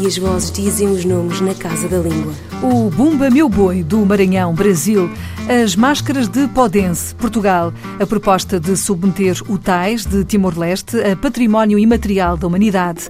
e as vozes dizem os nomes na casa da língua. O Bumba Meu Boi, do Maranhão, Brasil. As máscaras de Podense, Portugal. A proposta de submeter o Tais, de Timor-Leste, a património imaterial da humanidade.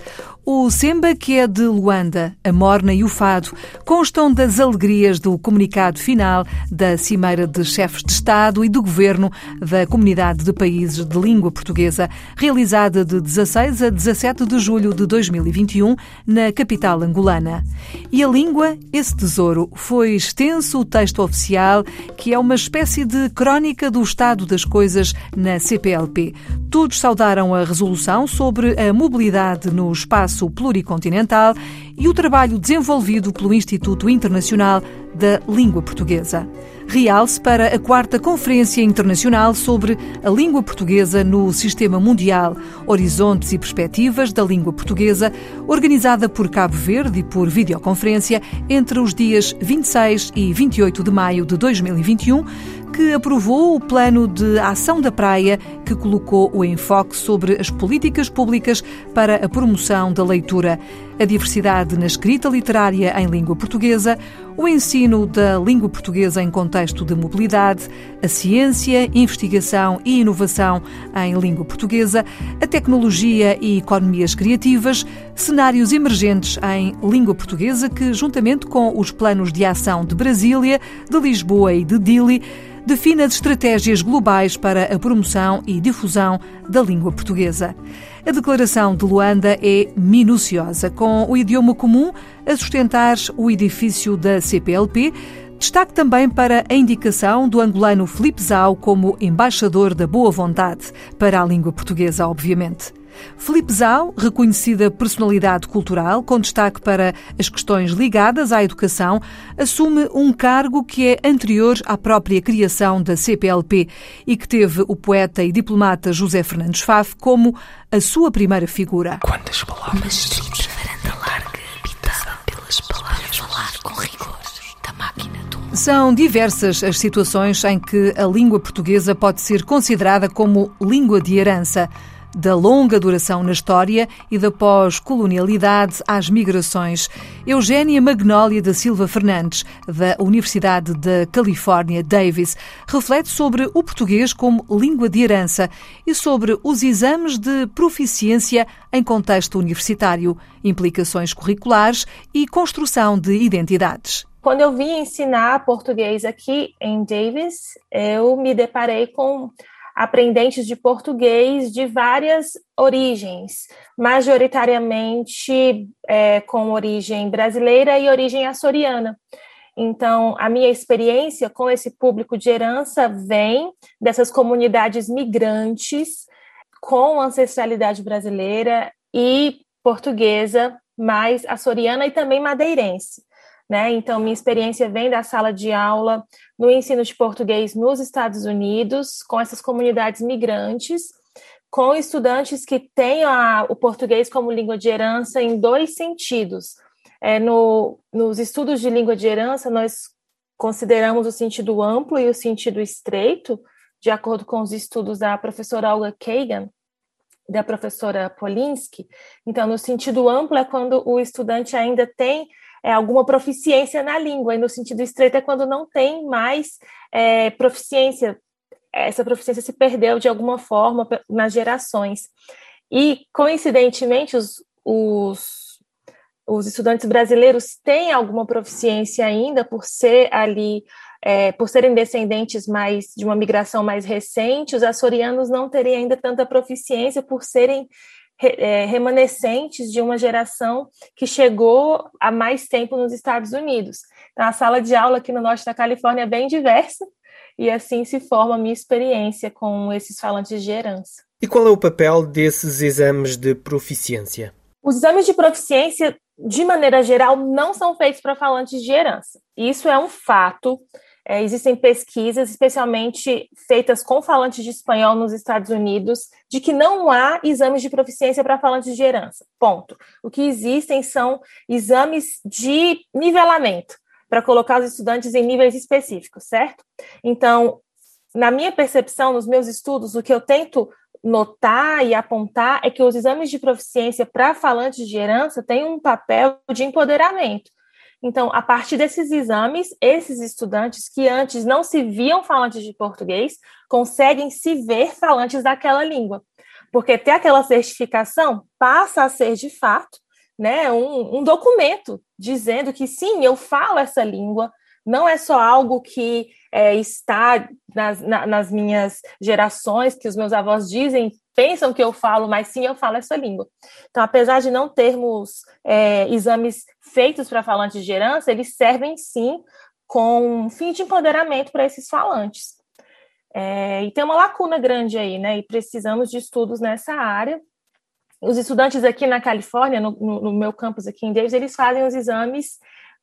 O Semba, que é de Luanda, a Morna e o Fado, constam das alegrias do comunicado final da Cimeira de Chefes de Estado e do Governo da Comunidade de Países de Língua Portuguesa, realizada de 16 a 17 de julho de 2021 na capital angolana. E a língua, esse tesouro, foi extenso o texto oficial, que é uma espécie de crónica do estado das coisas na CPLP. Todos saudaram a resolução sobre a mobilidade no espaço pluricontinental e o trabalho desenvolvido pelo Instituto Internacional da Língua Portuguesa. Realce para a quarta Conferência Internacional sobre a Língua Portuguesa no Sistema Mundial, Horizontes e Perspectivas da Língua Portuguesa, organizada por Cabo Verde e por videoconferência entre os dias 26 e 28 de maio de 2021, que aprovou o plano de ação da praia que colocou o enfoque sobre as políticas públicas para a promoção da leitura, a diversidade na escrita literária em língua portuguesa, o ensino da língua portuguesa em contexto de mobilidade, a ciência, investigação e inovação em língua portuguesa, a tecnologia e economias criativas, cenários emergentes em língua portuguesa que, juntamente com os planos de ação de Brasília, de Lisboa e de Dili, define as estratégias globais para a promoção e difusão da língua portuguesa. A declaração de Luanda é minuciosa, com o idioma comum a sustentar o edifício da CPLP. Destaque também para a indicação do angolano Filipe Zau como embaixador da boa vontade para a língua portuguesa, obviamente. Filipe Zau, reconhecida personalidade cultural, com destaque para as questões ligadas à educação, assume um cargo que é anterior à própria criação da CPLP e que teve o poeta e diplomata José Fernandes Faf como a sua primeira figura. Quantas palavras? Uma estrita varanda larga, habitada pelas palavras. Falar com rigor da máquina do. São diversas as situações em que a língua portuguesa pode ser considerada como língua de herança da longa duração na história e da pós-colonialidade às migrações. Eugénia Magnólia da Silva Fernandes, da Universidade da Califórnia, Davis, reflete sobre o português como língua de herança e sobre os exames de proficiência em contexto universitário, implicações curriculares e construção de identidades. Quando eu vim ensinar português aqui em Davis, eu me deparei com aprendentes de português de várias origens, majoritariamente é, com origem brasileira e origem açoriana. Então, a minha experiência com esse público de herança vem dessas comunidades migrantes com ancestralidade brasileira e portuguesa, mais açoriana e também madeirense. Né? Então, minha experiência vem da sala de aula no ensino de português nos Estados Unidos, com essas comunidades migrantes, com estudantes que têm a, o português como língua de herança em dois sentidos. É, no, nos estudos de língua de herança, nós consideramos o sentido amplo e o sentido estreito, de acordo com os estudos da professora Olga Kagan, da professora Polinsky. Então, no sentido amplo é quando o estudante ainda tem é, alguma proficiência na língua, e no sentido estreito é quando não tem mais é, proficiência, essa proficiência se perdeu de alguma forma nas gerações. E, coincidentemente, os, os, os estudantes brasileiros têm alguma proficiência ainda por ser ali é, por serem descendentes mais de uma migração mais recente, os açorianos não teriam ainda tanta proficiência por serem remanescentes de uma geração que chegou há mais tempo nos Estados Unidos. Então, a sala de aula aqui no norte da Califórnia é bem diversa, e assim se forma a minha experiência com esses falantes de herança. E qual é o papel desses exames de proficiência? Os exames de proficiência, de maneira geral, não são feitos para falantes de herança. Isso é um fato é, existem pesquisas, especialmente feitas com falantes de espanhol nos Estados Unidos, de que não há exames de proficiência para falantes de herança. Ponto. O que existem são exames de nivelamento, para colocar os estudantes em níveis específicos, certo? Então, na minha percepção, nos meus estudos, o que eu tento notar e apontar é que os exames de proficiência para falantes de herança têm um papel de empoderamento. Então, a partir desses exames, esses estudantes que antes não se viam falantes de português conseguem se ver falantes daquela língua, porque ter aquela certificação passa a ser de fato né, um, um documento dizendo que sim, eu falo essa língua, não é só algo que é, está nas, na, nas minhas gerações, que os meus avós dizem, pensam que eu falo, mas sim eu falo essa língua. Então, apesar de não termos é, exames feitos para falantes de herança, eles servem sim com um fim de empoderamento para esses falantes. É, e tem uma lacuna grande aí, né? E precisamos de estudos nessa área. Os estudantes aqui na Califórnia, no, no, meu campus aqui em Davis, eles fazem os exames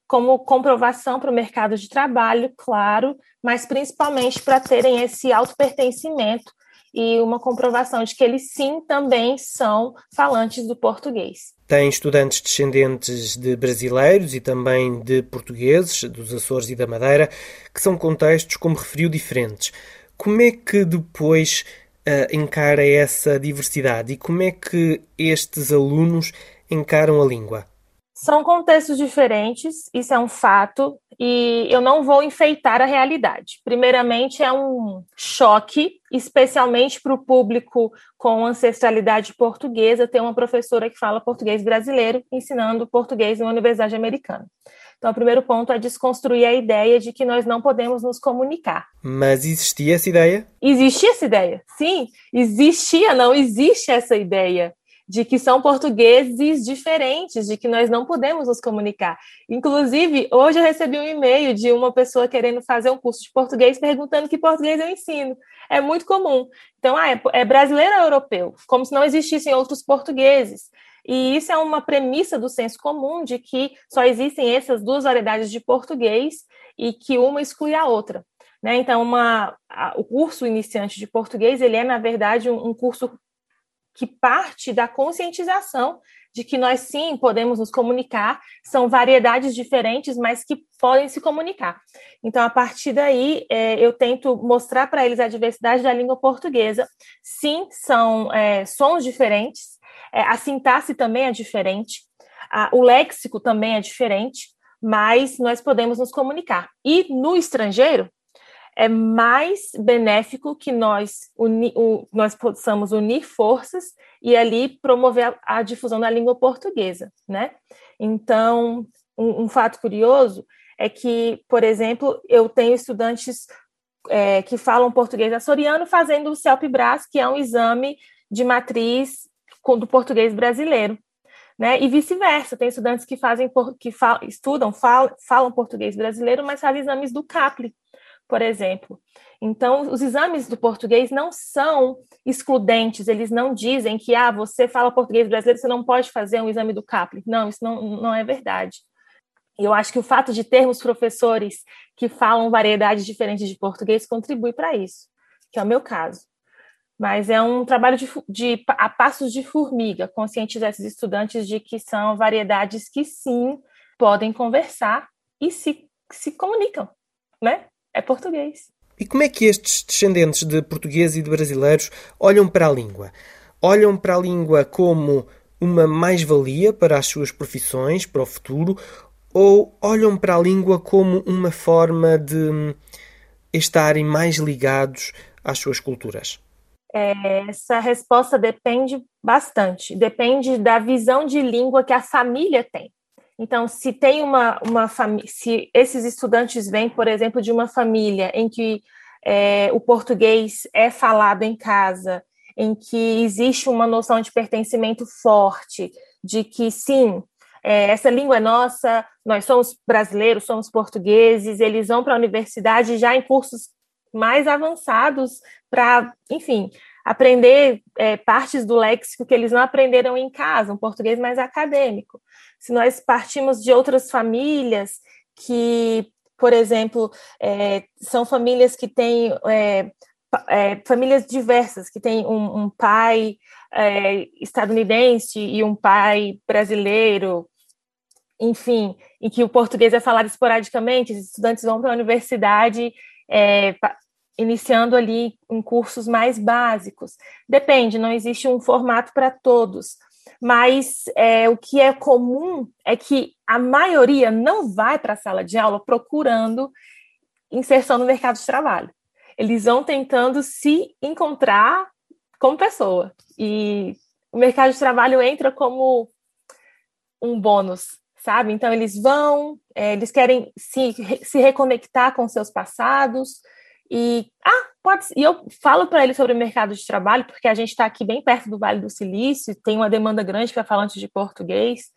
como comprovação para o mercado de trabalho, claro, mas principalmente para terem esse auto-pertencimento e uma comprovação de que eles sim também são falantes do português. Tem estudantes descendentes de brasileiros e também de portugueses, dos Açores e da Madeira, que são contextos, como referiu, diferentes. Como é que depois uh, encara essa diversidade e como é que estes alunos encaram a língua? São contextos diferentes, isso é um fato, e eu não vou enfeitar a realidade. Primeiramente, é um choque, especialmente para o público com ancestralidade portuguesa, ter uma professora que fala português brasileiro ensinando português em uma universidade americana. Então, o primeiro ponto é desconstruir a ideia de que nós não podemos nos comunicar. Mas existia essa ideia? Existia essa ideia, sim. Existia, não existe essa ideia de que são portugueses diferentes, de que nós não podemos nos comunicar. Inclusive, hoje eu recebi um e-mail de uma pessoa querendo fazer um curso de português perguntando que português eu ensino. É muito comum. Então, ah, é, é brasileiro ou europeu? Como se não existissem outros portugueses. E isso é uma premissa do senso comum de que só existem essas duas variedades de português e que uma exclui a outra. Né? Então, uma, a, o curso iniciante de português ele é, na verdade, um, um curso que parte da conscientização de que nós sim podemos nos comunicar, são variedades diferentes, mas que podem se comunicar. Então, a partir daí, é, eu tento mostrar para eles a diversidade da língua portuguesa. Sim, são é, sons diferentes, é, a sintaxe também é diferente, a, o léxico também é diferente, mas nós podemos nos comunicar. E no estrangeiro, é mais benéfico que nós, uni, o, nós possamos unir forças e ali promover a, a, difusão da língua portuguesa, né? Então, um, um, fato curioso é que, por exemplo, eu tenho estudantes é, que falam português açoriano fazendo o CELP-BRAS, que é um exame de matriz do português brasileiro. Né? E vice-versa, tem estudantes que fazem que estudam, falam, falam português brasileiro, mas fazem exames do CAPLE, por exemplo. Então, os exames do português não são excludentes, eles não dizem que, ah, você fala português brasileiro, você não pode fazer um exame do CAPLE. Não, isso não, não é verdade. Eu acho que o fato de termos professores que falam variedades diferentes de português contribui para isso, que é o meu caso. Mas é um trabalho de, de, a passos de formiga, conscientizar esses estudantes de que são variedades que sim podem conversar e se, se comunicam, né? É português. E como é que estes descendentes de portugueses e de brasileiros olham para a língua? Olham para a língua como uma mais-valia para as suas profissões, para o futuro, ou olham para a língua como uma forma de estarem mais ligados às suas culturas? Essa resposta depende bastante, depende da visão de língua que a família tem. Então, se tem uma, uma família, se esses estudantes vêm, por exemplo, de uma família em que é, o português é falado em casa, em que existe uma noção de pertencimento forte, de que sim, é, essa língua é nossa, nós somos brasileiros, somos portugueses, eles vão para a universidade já em cursos mais avançados para, enfim, aprender é, partes do léxico que eles não aprenderam em casa, um português mais acadêmico. Se nós partimos de outras famílias que por exemplo, é, são famílias que têm é, é, famílias diversas, que têm um, um pai é, estadunidense e um pai brasileiro, enfim, em que o português é falado esporadicamente, os estudantes vão para a universidade é, iniciando ali em cursos mais básicos. Depende, não existe um formato para todos. Mas é, o que é comum é que a maioria não vai para a sala de aula procurando inserção no mercado de trabalho. Eles vão tentando se encontrar como pessoa. E o mercado de trabalho entra como um bônus, sabe? Então, eles vão, é, eles querem se, se reconectar com seus passados, e, ah, pode E eu falo para ele sobre o mercado de trabalho, porque a gente está aqui bem perto do Vale do Silício, tem uma demanda grande para falantes de português.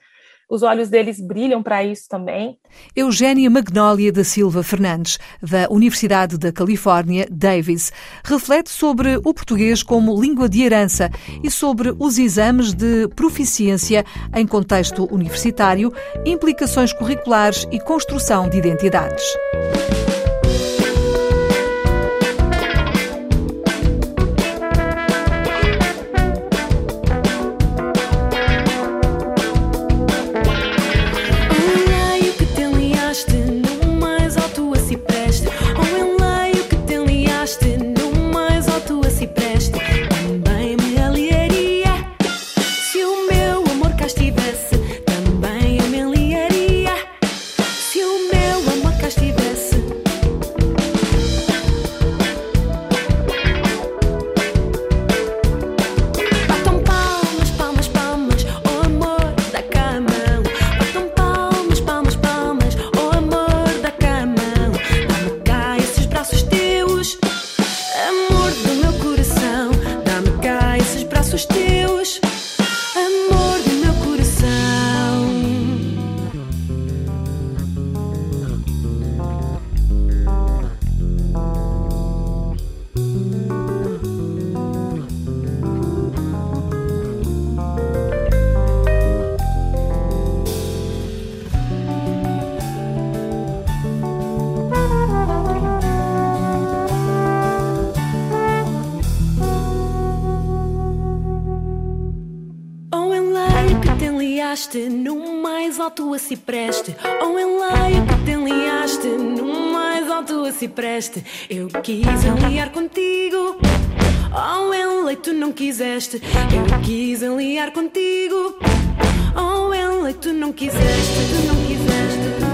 Os olhos deles brilham para isso também. Eugénia Magnólia da Silva Fernandes, da Universidade da Califórnia, Davis, reflete sobre o português como língua de herança e sobre os exames de proficiência em contexto universitário, implicações curriculares e construção de identidades. Se preste, ou enleia que te enliaste, no mais alto se preste. Eu quis enliar contigo, oh enlei tu não quiseste. Eu quis enliar contigo, oh enlei tu não quiseste, tu não quiseste.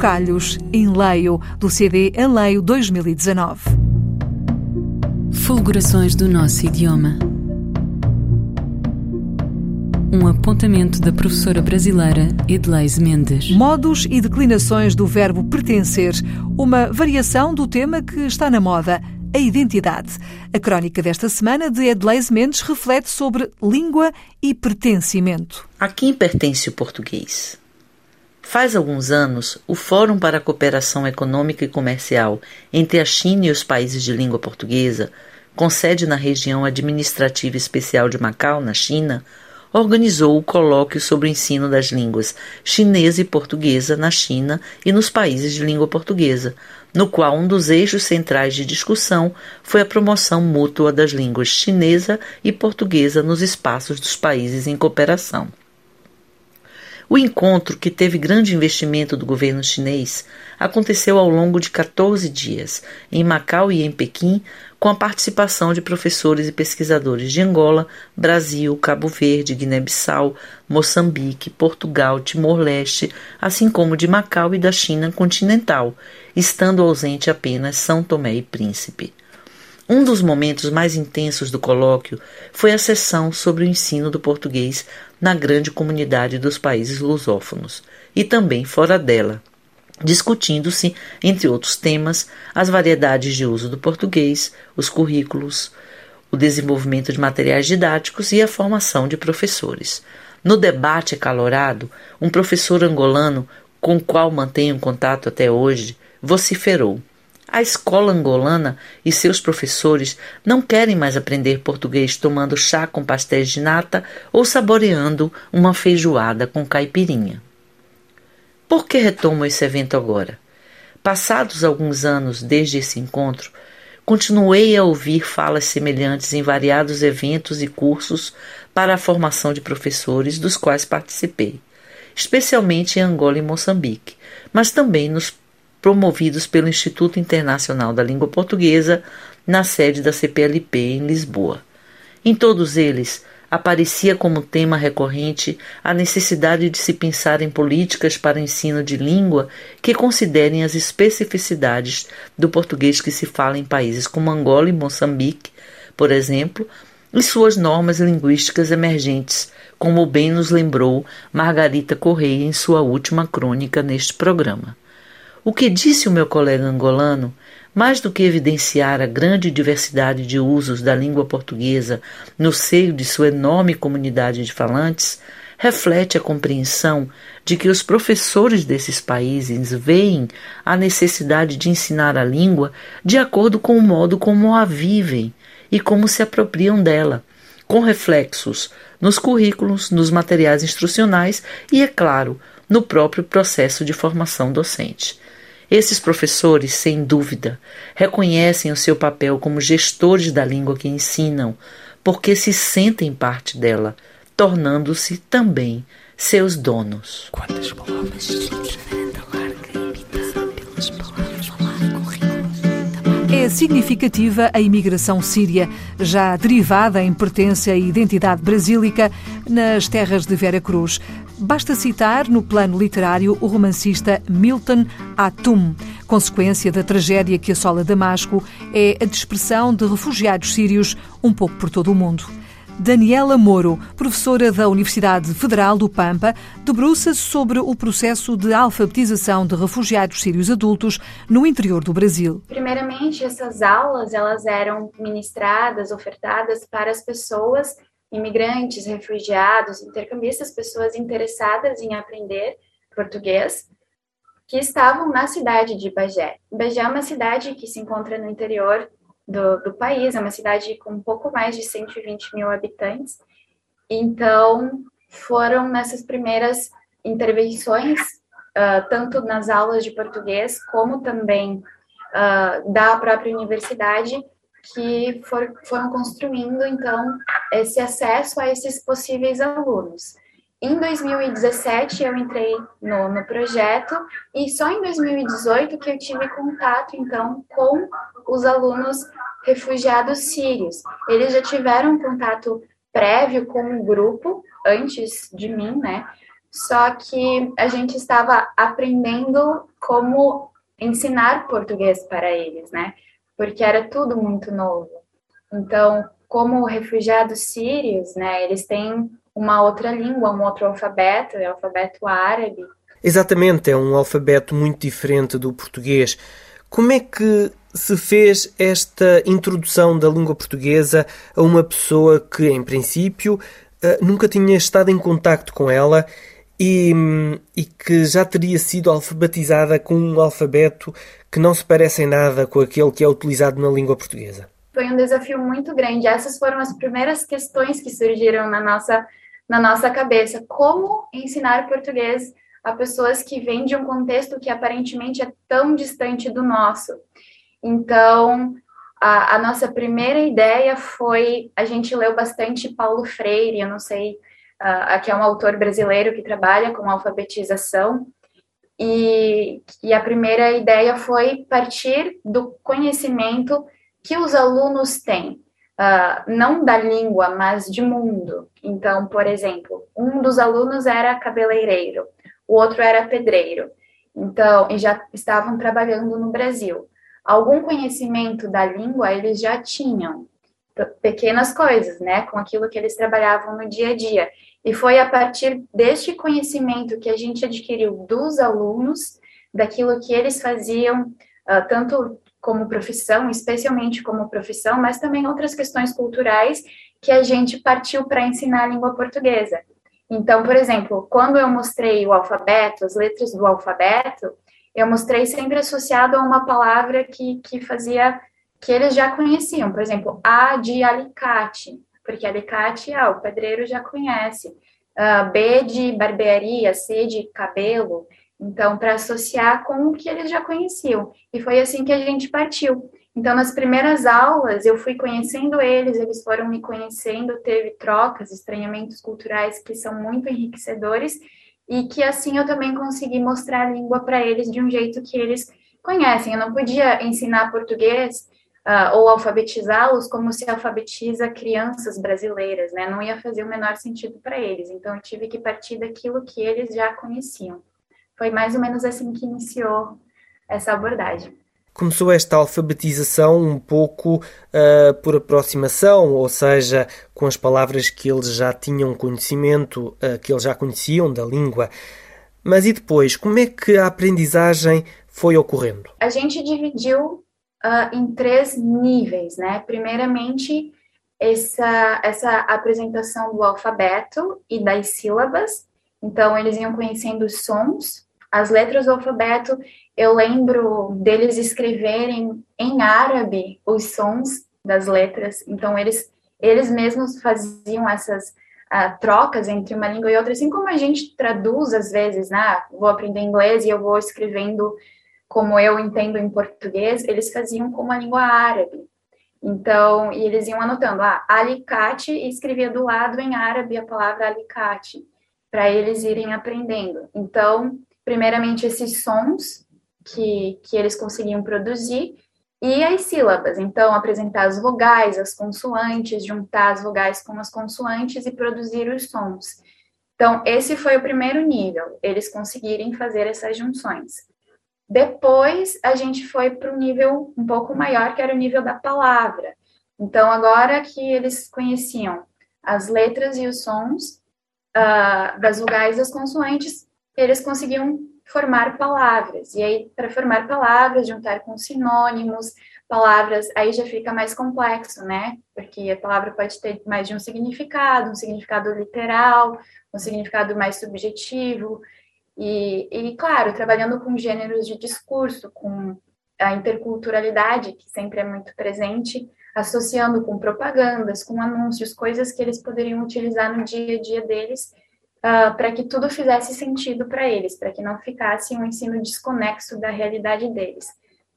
Chocalhos, em Leio, do CD Em Leio 2019. Fulgurações do nosso idioma. Um apontamento da professora brasileira Edleise Mendes. Modos e declinações do verbo pertencer, uma variação do tema que está na moda, a identidade. A crónica desta semana de Edleise Mendes reflete sobre língua e pertencimento. A quem pertence o português? Faz alguns anos, o Fórum para a Cooperação Econômica e Comercial entre a China e os países de língua portuguesa, com sede na região administrativa especial de Macau, na China, organizou o colóquio sobre o ensino das línguas chinesa e portuguesa na China e nos países de língua portuguesa, no qual um dos eixos centrais de discussão foi a promoção mútua das línguas chinesa e portuguesa nos espaços dos países em cooperação. O encontro, que teve grande investimento do governo chinês, aconteceu ao longo de 14 dias, em Macau e em Pequim, com a participação de professores e pesquisadores de Angola, Brasil, Cabo Verde, Guiné-Bissau, Moçambique, Portugal, Timor-Leste, assim como de Macau e da China continental, estando ausente apenas São Tomé e Príncipe. Um dos momentos mais intensos do colóquio foi a sessão sobre o ensino do português na grande comunidade dos países lusófonos e também fora dela, discutindo-se, entre outros temas, as variedades de uso do português, os currículos, o desenvolvimento de materiais didáticos e a formação de professores. No debate acalorado, um professor angolano, com o qual mantenho contato até hoje, vociferou: a escola angolana e seus professores não querem mais aprender português tomando chá com pastéis de nata ou saboreando uma feijoada com caipirinha. Por que retomo esse evento agora? Passados alguns anos desde esse encontro, continuei a ouvir falas semelhantes em variados eventos e cursos para a formação de professores dos quais participei, especialmente em Angola e Moçambique, mas também nos promovidos pelo Instituto Internacional da Língua Portuguesa, na sede da CPLP em Lisboa. Em todos eles, aparecia como tema recorrente a necessidade de se pensar em políticas para ensino de língua que considerem as especificidades do português que se fala em países como Angola e Moçambique, por exemplo, e suas normas linguísticas emergentes, como bem nos lembrou Margarita Correia em sua última crônica neste programa. O que disse o meu colega angolano, mais do que evidenciar a grande diversidade de usos da língua portuguesa no seio de sua enorme comunidade de falantes, reflete a compreensão de que os professores desses países veem a necessidade de ensinar a língua de acordo com o modo como a vivem e como se apropriam dela, com reflexos nos currículos, nos materiais instrucionais e, é claro, no próprio processo de formação docente. Esses professores, sem dúvida, reconhecem o seu papel como gestores da língua que ensinam, porque se sentem parte dela, tornando-se também seus donos. Quantas palavras? É significativa a imigração síria, já derivada em pertença à identidade brasílica nas terras de Vera Cruz. Basta citar, no plano literário, o romancista Milton Atum. Consequência da tragédia que assola Damasco é a dispersão de refugiados sírios um pouco por todo o mundo. Daniela Moro, professora da Universidade Federal do Pampa, debruça-se sobre o processo de alfabetização de refugiados sírios adultos no interior do Brasil. Primeiramente, essas aulas elas eram ministradas, ofertadas para as pessoas imigrantes, refugiados, intercambistas, pessoas interessadas em aprender português, que estavam na cidade de Bagé. Bagé é uma cidade que se encontra no interior do, do país, é uma cidade com um pouco mais de 120 mil habitantes. Então, foram nessas primeiras intervenções, uh, tanto nas aulas de português, como também uh, da própria universidade, que for, foram construindo, então, esse acesso a esses possíveis alunos. Em 2017, eu entrei no, no projeto e só em 2018 que eu tive contato, então, com os alunos refugiados sírios. Eles já tiveram contato prévio com um grupo antes de mim, né? Só que a gente estava aprendendo como ensinar português para eles, né? porque era tudo muito novo. Então, como refugiados sírios, né, eles têm uma outra língua, um outro alfabeto, é o alfabeto árabe. Exatamente, é um alfabeto muito diferente do português. Como é que se fez esta introdução da língua portuguesa a uma pessoa que, em princípio, eh, nunca tinha estado em contacto com ela e, e, que já teria sido alfabetizada com um alfabeto que não se parece em nada com aquele que é utilizado na língua portuguesa? Foi um desafio muito grande. Essas foram as primeiras questões que surgiram na nossa, na nossa cabeça. Como ensinar português a pessoas que vêm de um contexto que aparentemente é tão distante do nosso? Então, a, a nossa primeira ideia foi: a gente leu bastante Paulo Freire, eu não sei aqui é um autor brasileiro que trabalha com alfabetização, e, e a primeira ideia foi partir do conhecimento que os alunos têm, uh, não da língua, mas de mundo. Então, por exemplo, um dos alunos era cabeleireiro, o outro era pedreiro. Então, e já estavam trabalhando no Brasil. Algum conhecimento da língua eles já tinham, pequenas coisas, né, com aquilo que eles trabalhavam no dia a dia. E foi a partir deste conhecimento que a gente adquiriu dos alunos, daquilo que eles faziam, uh, tanto como profissão, especialmente como profissão, mas também outras questões culturais que a gente partiu para ensinar a língua portuguesa. Então, por exemplo, quando eu mostrei o alfabeto, as letras do alfabeto, eu mostrei sempre associado a uma palavra que, que fazia, que eles já conheciam. Por exemplo, A de alicate porque alicate, ah, o pedreiro já conhece. Uh, B de barbearia, C de cabelo. Então, para associar com o que eles já conheciam. E foi assim que a gente partiu. Então, nas primeiras aulas, eu fui conhecendo eles, eles foram me conhecendo, teve trocas, estranhamentos culturais que são muito enriquecedores, e que assim eu também consegui mostrar a língua para eles de um jeito que eles conhecem. Eu não podia ensinar português uh, ou alfabetizá-los como se alfabetiza crianças brasileiras, né? Não ia fazer o menor sentido para eles. Então, eu tive que partir daquilo que eles já conheciam. Foi mais ou menos assim que iniciou essa abordagem. Começou esta alfabetização um pouco uh, por aproximação, ou seja, com as palavras que eles já tinham conhecimento, uh, que eles já conheciam da língua. Mas e depois, como é que a aprendizagem foi ocorrendo? A gente dividiu uh, em três níveis, né? Primeiramente, essa, essa apresentação do alfabeto e das sílabas. Então, eles iam conhecendo os sons, as letras do alfabeto. Eu lembro deles escreverem em árabe os sons das letras. Então, eles, eles mesmos faziam essas uh, trocas entre uma língua e outra, assim como a gente traduz às vezes, né? Vou aprender inglês e eu vou escrevendo como eu entendo em português, eles faziam com a língua árabe. Então, e eles iam anotando, ah, alicate, e escrevia do lado em árabe a palavra alicate, para eles irem aprendendo. Então, primeiramente, esses sons que, que eles conseguiam produzir, e as sílabas. Então, apresentar as vogais, as consoantes, juntar as vogais com as consoantes e produzir os sons. Então, esse foi o primeiro nível, eles conseguirem fazer essas junções. Depois a gente foi para um nível um pouco maior, que era o nível da palavra. Então, agora que eles conheciam as letras e os sons uh, das vogais das consoantes, eles conseguiam formar palavras. E aí, para formar palavras, juntar com sinônimos, palavras, aí já fica mais complexo, né? Porque a palavra pode ter mais de um significado, um significado literal, um significado mais subjetivo. E, e, claro, trabalhando com gêneros de discurso, com a interculturalidade, que sempre é muito presente, associando com propagandas, com anúncios, coisas que eles poderiam utilizar no dia a dia deles, uh, para que tudo fizesse sentido para eles, para que não ficasse um ensino desconexo da realidade deles.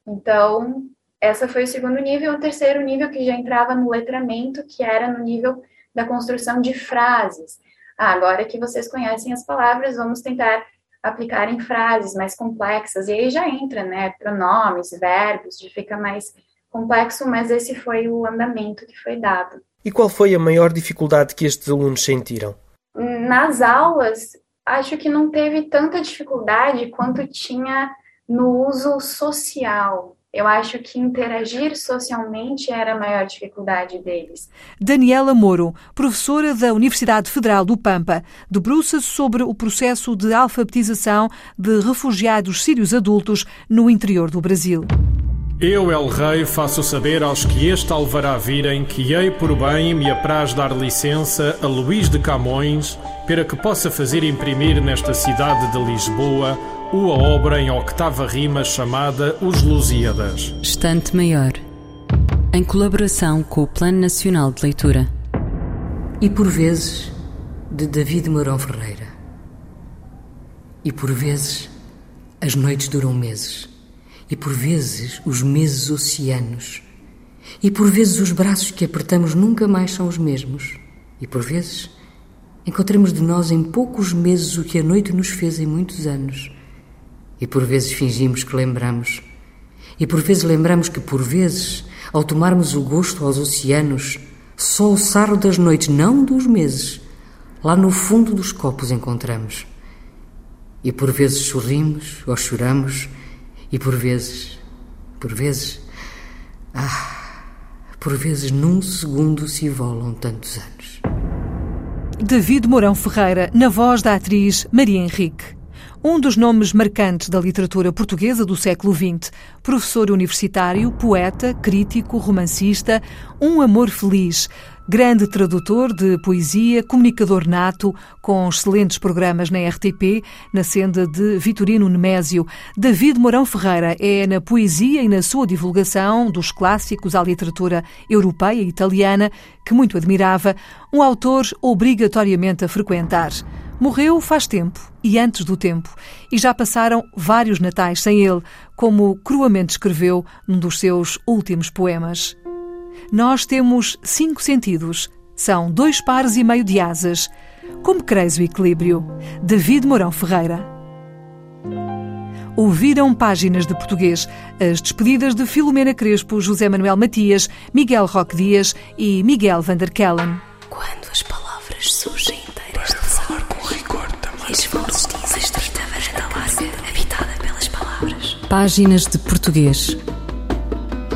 Então, essa foi o segundo nível. O terceiro nível, que já entrava no letramento, que era no nível da construção de frases. Ah, agora que vocês conhecem as palavras, vamos tentar aplicar em frases mais complexas, e aí já entra, né, pronomes, verbos, fica mais complexo, mas esse foi o andamento que foi dado. E qual foi a maior dificuldade que estes alunos sentiram? Nas aulas, acho que não teve tanta dificuldade quanto tinha no uso social, eu acho que interagir socialmente era a maior dificuldade deles. Daniela Moro, professora da Universidade Federal do Pampa, debruça-se sobre o processo de alfabetização de refugiados sírios adultos no interior do Brasil. Eu, El Rei, faço saber aos que este alvará virem que hei por bem me apraz dar licença a Luís de Camões para que possa fazer imprimir nesta cidade de Lisboa uma obra em octava rima chamada Os Lusíadas. Estante Maior, em colaboração com o Plano Nacional de Leitura. E por vezes, de David Mourão Ferreira. E por vezes, as noites duram meses. E por vezes, os meses oceanos. E por vezes, os braços que apertamos nunca mais são os mesmos. E por vezes, Encontramos de nós em poucos meses o que a noite nos fez em muitos anos. E por vezes fingimos que lembramos. E por vezes lembramos que, por vezes, ao tomarmos o gosto aos oceanos, só o sarro das noites, não dos meses, lá no fundo dos copos encontramos. E por vezes sorrimos ou choramos, e por vezes, por vezes, ah, por vezes num segundo se volam tantos anos. David Mourão Ferreira, na voz da atriz Maria Henrique. Um dos nomes marcantes da literatura portuguesa do século XX. Professor universitário, poeta, crítico, romancista, um amor feliz. Grande tradutor de poesia, comunicador nato, com excelentes programas na RTP, na senda de Vitorino Nemésio. David Mourão Ferreira é na poesia e na sua divulgação dos clássicos à literatura europeia e italiana, que muito admirava, um autor obrigatoriamente a frequentar. Morreu faz tempo e antes do tempo, e já passaram vários natais sem ele, como cruamente escreveu num dos seus últimos poemas. Nós temos cinco sentidos. São dois pares e meio de asas. Como creis o equilíbrio? David Mourão Ferreira. Ouviram páginas de português as despedidas de Filomena Crespo, José Manuel Matias, Miguel Roque Dias e Miguel Vanderkellen. Quando as palavras surgem inteiras de falar com rigor também. E habitada pelas palavras. Páginas de português.